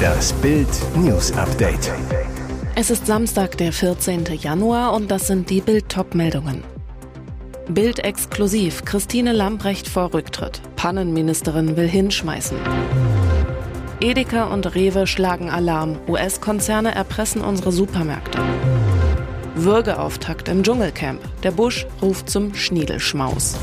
Das Bild News Update. Es ist Samstag, der 14. Januar und das sind die Bild meldungen Bild exklusiv. Christine Lambrecht vor Rücktritt. Pannenministerin will hinschmeißen. Edeka und Rewe schlagen Alarm. US-Konzerne erpressen unsere Supermärkte. Würgeauftakt im Dschungelcamp. Der Busch ruft zum Schniedelschmaus.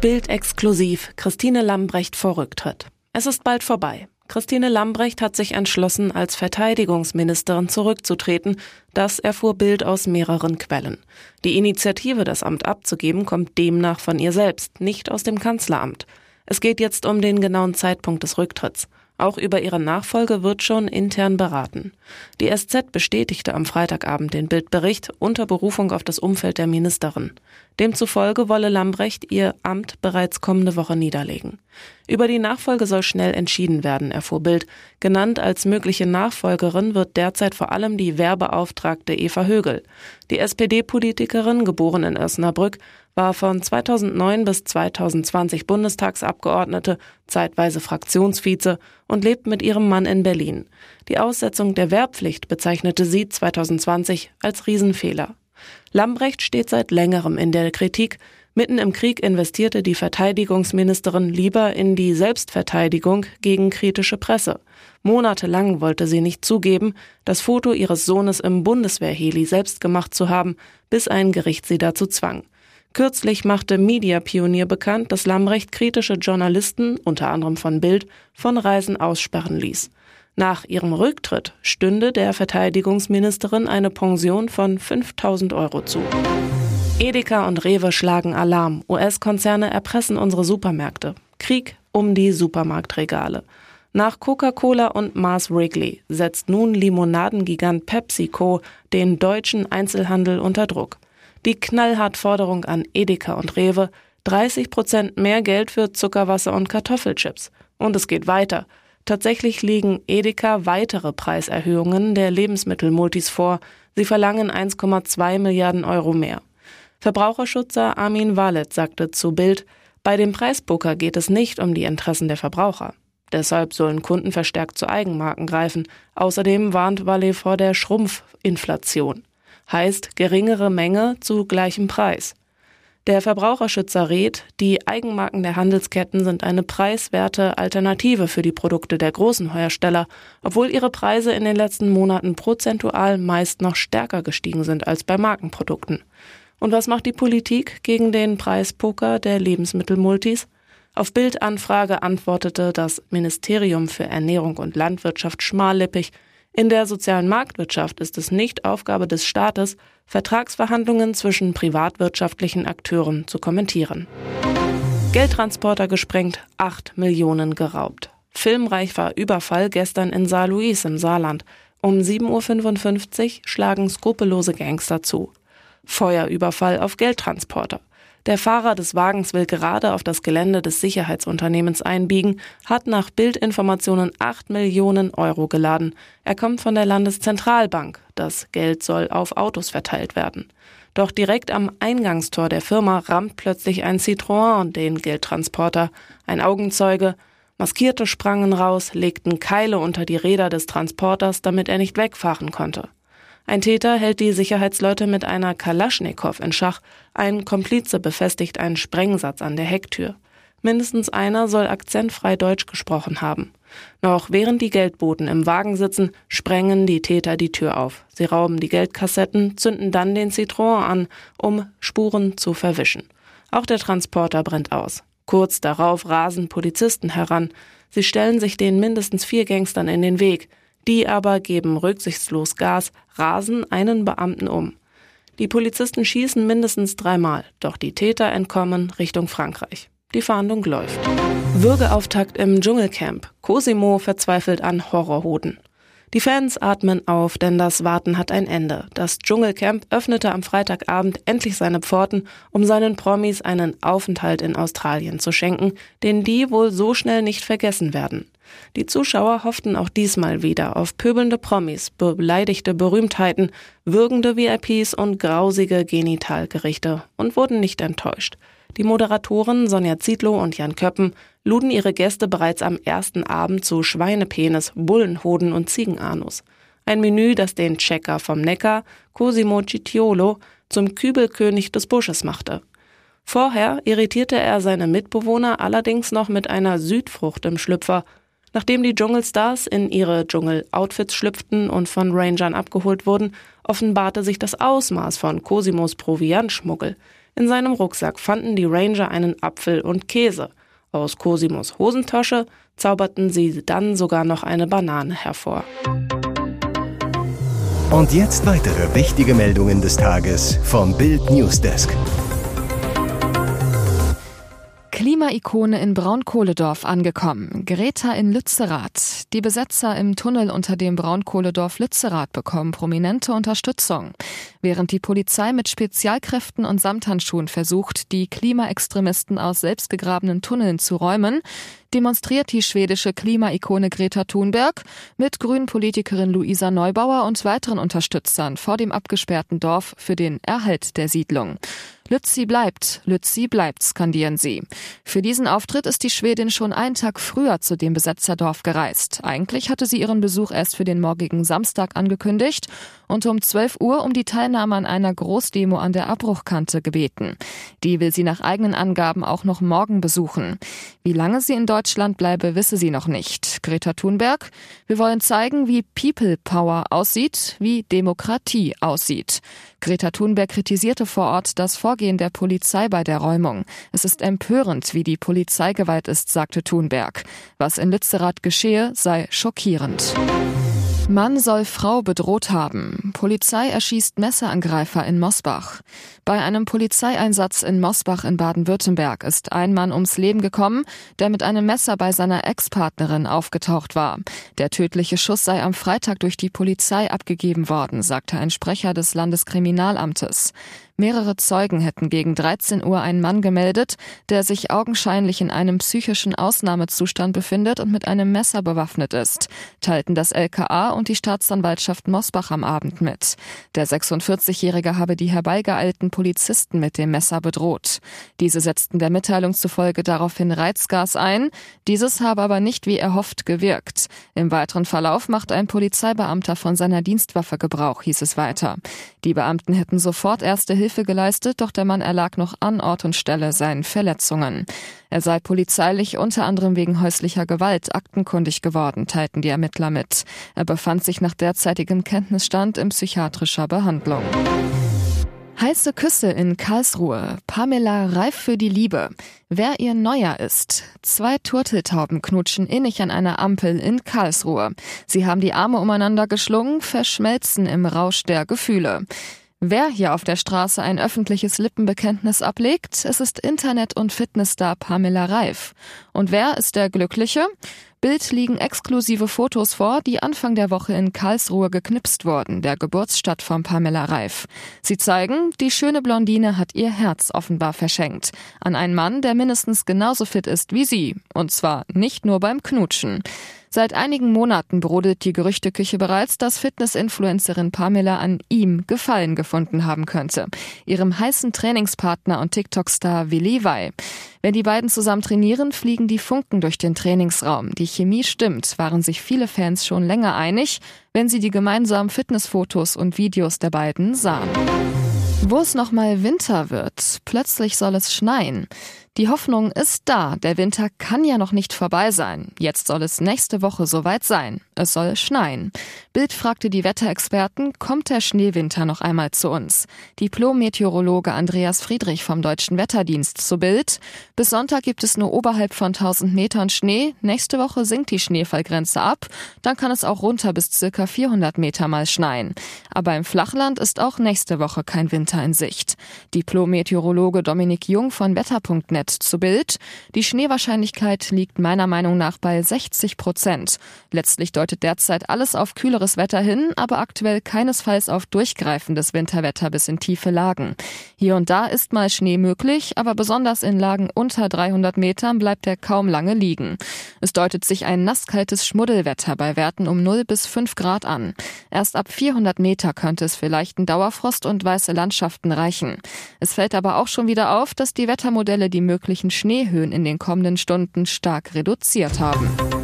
Bild exklusiv. Christine Lambrecht vor Rücktritt. Es ist bald vorbei. Christine Lambrecht hat sich entschlossen, als Verteidigungsministerin zurückzutreten. Das erfuhr Bild aus mehreren Quellen. Die Initiative, das Amt abzugeben, kommt demnach von ihr selbst, nicht aus dem Kanzleramt. Es geht jetzt um den genauen Zeitpunkt des Rücktritts. Auch über ihre Nachfolge wird schon intern beraten. Die SZ bestätigte am Freitagabend den Bildbericht unter Berufung auf das Umfeld der Ministerin. Demzufolge wolle Lambrecht ihr Amt bereits kommende Woche niederlegen. Über die Nachfolge soll schnell entschieden werden, erfuhr Bild. Genannt als mögliche Nachfolgerin wird derzeit vor allem die Werbeauftragte Eva Högel. Die SPD-Politikerin, geboren in Osnabrück, war von 2009 bis 2020 Bundestagsabgeordnete, zeitweise Fraktionsvize und lebt mit ihrem Mann in Berlin. Die Aussetzung der Wehrpflicht bezeichnete sie 2020 als Riesenfehler. Lambrecht steht seit längerem in der Kritik. Mitten im Krieg investierte die Verteidigungsministerin lieber in die Selbstverteidigung gegen kritische Presse. Monatelang wollte sie nicht zugeben, das Foto ihres Sohnes im Bundeswehrheli selbst gemacht zu haben, bis ein Gericht sie dazu zwang. Kürzlich machte Mediapionier bekannt, dass Lambrecht kritische Journalisten, unter anderem von Bild, von Reisen aussperren ließ. Nach ihrem Rücktritt stünde der Verteidigungsministerin eine Pension von 5000 Euro zu. Edeka und Rewe schlagen Alarm. US-Konzerne erpressen unsere Supermärkte. Krieg um die Supermarktregale. Nach Coca-Cola und Mars Wrigley setzt nun Limonadengigant PepsiCo den deutschen Einzelhandel unter Druck die Knallhart-Forderung an Edeka und Rewe 30 Prozent mehr Geld für Zuckerwasser und Kartoffelchips. Und es geht weiter. Tatsächlich liegen Edeka weitere Preiserhöhungen der Lebensmittelmultis vor. Sie verlangen 1,2 Milliarden Euro mehr. Verbraucherschützer Armin Wallet sagte zu Bild, bei dem Preispoker geht es nicht um die Interessen der Verbraucher. Deshalb sollen Kunden verstärkt zu Eigenmarken greifen. Außerdem warnt Wallet vor der Schrumpfinflation heißt geringere Menge zu gleichem Preis. Der Verbraucherschützer rät, die Eigenmarken der Handelsketten sind eine preiswerte Alternative für die Produkte der großen Hersteller, obwohl ihre Preise in den letzten Monaten prozentual meist noch stärker gestiegen sind als bei Markenprodukten. Und was macht die Politik gegen den Preispoker der Lebensmittelmultis? Auf Bildanfrage antwortete das Ministerium für Ernährung und Landwirtschaft schmallippig, in der sozialen Marktwirtschaft ist es nicht Aufgabe des Staates, Vertragsverhandlungen zwischen privatwirtschaftlichen Akteuren zu kommentieren. Geldtransporter gesprengt, 8 Millionen geraubt. Filmreich war Überfall gestern in Saarlouis im Saarland. Um 7.55 Uhr schlagen skrupellose Gangster zu. Feuerüberfall auf Geldtransporter. Der Fahrer des Wagens will gerade auf das Gelände des Sicherheitsunternehmens einbiegen, hat nach Bildinformationen 8 Millionen Euro geladen. Er kommt von der Landeszentralbank. Das Geld soll auf Autos verteilt werden. Doch direkt am Eingangstor der Firma rammt plötzlich ein Citroën den Geldtransporter. Ein Augenzeuge. Maskierte sprangen raus, legten Keile unter die Räder des Transporters, damit er nicht wegfahren konnte. Ein Täter hält die Sicherheitsleute mit einer Kalaschnikow in Schach, ein Komplize befestigt einen Sprengsatz an der Hecktür. Mindestens einer soll akzentfrei Deutsch gesprochen haben. Noch während die Geldboten im Wagen sitzen, sprengen die Täter die Tür auf. Sie rauben die Geldkassetten, zünden dann den Citroën an, um Spuren zu verwischen. Auch der Transporter brennt aus. Kurz darauf rasen Polizisten heran. Sie stellen sich den mindestens vier Gangstern in den Weg. Die aber geben rücksichtslos Gas, rasen einen Beamten um. Die Polizisten schießen mindestens dreimal, doch die Täter entkommen Richtung Frankreich. Die Fahndung läuft. Würgeauftakt im Dschungelcamp. Cosimo verzweifelt an Horrorhoden. Die Fans atmen auf, denn das Warten hat ein Ende. Das Dschungelcamp öffnete am Freitagabend endlich seine Pforten, um seinen Promis einen Aufenthalt in Australien zu schenken, den die wohl so schnell nicht vergessen werden. Die Zuschauer hofften auch diesmal wieder auf pöbelnde Promis, beleidigte Berühmtheiten, würgende VIPs und grausige Genitalgerichte und wurden nicht enttäuscht. Die Moderatoren Sonja Zietlow und Jan Köppen luden ihre Gäste bereits am ersten Abend zu Schweinepenis, Bullenhoden und Ziegenanus. Ein Menü, das den Checker vom Neckar, Cosimo Citiolo, zum Kübelkönig des Busches machte. Vorher irritierte er seine Mitbewohner allerdings noch mit einer Südfrucht im Schlüpfer. Nachdem die Dschungelstars in ihre Dschungel-Outfits schlüpften und von Rangern abgeholt wurden, offenbarte sich das Ausmaß von Cosimos Proviantschmuggel. In seinem Rucksack fanden die Ranger einen Apfel und Käse. Aus Cosimos Hosentasche zauberten sie dann sogar noch eine Banane hervor. Und jetzt weitere wichtige Meldungen des Tages vom Bild Newsdesk. Klimaikone in Braunkohledorf angekommen. Greta in Lützerath. Die Besetzer im Tunnel unter dem Braunkohledorf Lützerath bekommen prominente Unterstützung. Während die Polizei mit Spezialkräften und Samthandschuhen versucht, die Klimaextremisten aus selbstgegrabenen Tunneln zu räumen, demonstriert die schwedische Klimaikone Greta Thunberg mit Grünen-Politikerin Luisa Neubauer und weiteren Unterstützern vor dem abgesperrten Dorf für den Erhalt der Siedlung. Lützi bleibt, Lützi bleibt, skandieren sie. Für diesen Auftritt ist die Schwedin schon einen Tag früher zu dem Besetzerdorf gereist. Eigentlich hatte sie ihren Besuch erst für den morgigen Samstag angekündigt und um 12 Uhr um die Teilnahme an einer Großdemo an der Abbruchkante gebeten. Die will sie nach eigenen Angaben auch noch morgen besuchen. Wie lange sie in Deutschland bleibe, wisse sie noch nicht. Greta Thunberg, wir wollen zeigen, wie People Power aussieht, wie Demokratie aussieht. Greta Thunberg kritisierte vor Ort das Vorgehen der Polizei bei der Räumung. Es ist empörend, wie die Polizeigewalt ist, sagte Thunberg. Was in Lützerath geschehe, sei schockierend. Mann soll Frau bedroht haben. Polizei erschießt Messerangreifer in Mosbach. Bei einem Polizeieinsatz in Mosbach in Baden-Württemberg ist ein Mann ums Leben gekommen, der mit einem Messer bei seiner Ex-Partnerin aufgetaucht war. Der tödliche Schuss sei am Freitag durch die Polizei abgegeben worden, sagte ein Sprecher des Landeskriminalamtes. Mehrere Zeugen hätten gegen 13 Uhr einen Mann gemeldet, der sich augenscheinlich in einem psychischen Ausnahmezustand befindet und mit einem Messer bewaffnet ist, teilten das LKA und die Staatsanwaltschaft Mosbach am Abend mit. Der 46-Jährige habe die herbeigeeilten Polizisten mit dem Messer bedroht. Diese setzten der Mitteilung zufolge daraufhin Reizgas ein. Dieses habe aber nicht wie erhofft gewirkt. Im weiteren Verlauf macht ein Polizeibeamter von seiner Dienstwaffe Gebrauch, hieß es weiter. Die Beamten hätten sofort erste Hilfe geleistet, doch der Mann erlag noch an Ort und Stelle seinen Verletzungen. Er sei polizeilich unter anderem wegen häuslicher Gewalt aktenkundig geworden, teilten die Ermittler mit. Er befand sich nach derzeitigem Kenntnisstand in psychiatrischer Behandlung. Heiße Küsse in Karlsruhe. Pamela reif für die Liebe. Wer ihr Neuer ist. Zwei Turteltauben knutschen innig an einer Ampel in Karlsruhe. Sie haben die Arme umeinander geschlungen, verschmelzen im Rausch der Gefühle. Wer hier auf der Straße ein öffentliches Lippenbekenntnis ablegt, es ist Internet- und Fitnessstar Pamela Reif. Und wer ist der Glückliche? Bild liegen exklusive Fotos vor, die Anfang der Woche in Karlsruhe geknipst wurden, der Geburtsstadt von Pamela Reif. Sie zeigen, die schöne Blondine hat ihr Herz offenbar verschenkt. An einen Mann, der mindestens genauso fit ist wie sie. Und zwar nicht nur beim Knutschen. Seit einigen Monaten brodelt die Gerüchteküche bereits, dass Fitness-Influencerin Pamela an ihm Gefallen gefunden haben könnte. Ihrem heißen Trainingspartner und TikTok-Star Willi. Wenn die beiden zusammen trainieren, fliegen die Funken durch den Trainingsraum. Die Chemie stimmt, waren sich viele Fans schon länger einig, wenn sie die gemeinsamen Fitnessfotos und Videos der beiden sahen. Wo es nochmal Winter wird, plötzlich soll es schneien. Die Hoffnung ist da, der Winter kann ja noch nicht vorbei sein. Jetzt soll es nächste Woche soweit sein. Es soll schneien. Bild fragte die Wetterexperten, kommt der Schneewinter noch einmal zu uns? Diplom-Meteorologe Andreas Friedrich vom Deutschen Wetterdienst zu Bild. Bis Sonntag gibt es nur oberhalb von 1000 Metern Schnee. Nächste Woche sinkt die Schneefallgrenze ab. Dann kann es auch runter bis circa 400 Meter mal schneien. Aber im Flachland ist auch nächste Woche kein Winter in Sicht. Diplom-Meteorologe Dominik Jung von Wetter.net FAZ zu Bild. Die Schneewahrscheinlichkeit liegt meiner Meinung nach bei 60 Prozent. Letztlich deutet derzeit alles auf kühleres Wetter hin, aber aktuell keinesfalls auf durchgreifendes Winterwetter bis in tiefe Lagen. Hier und da ist mal Schnee möglich, aber besonders in Lagen unter 300 Metern bleibt er kaum lange liegen. Es deutet sich ein nasskaltes Schmuddelwetter bei Werten um 0 bis 5 Grad an. Erst ab 400 Meter könnte es für leichten Dauerfrost und weiße Landschaften reichen. Es fällt aber auch schon wieder auf, dass die Wettermodelle die möglichen Schneehöhen in den kommenden Stunden stark reduziert haben.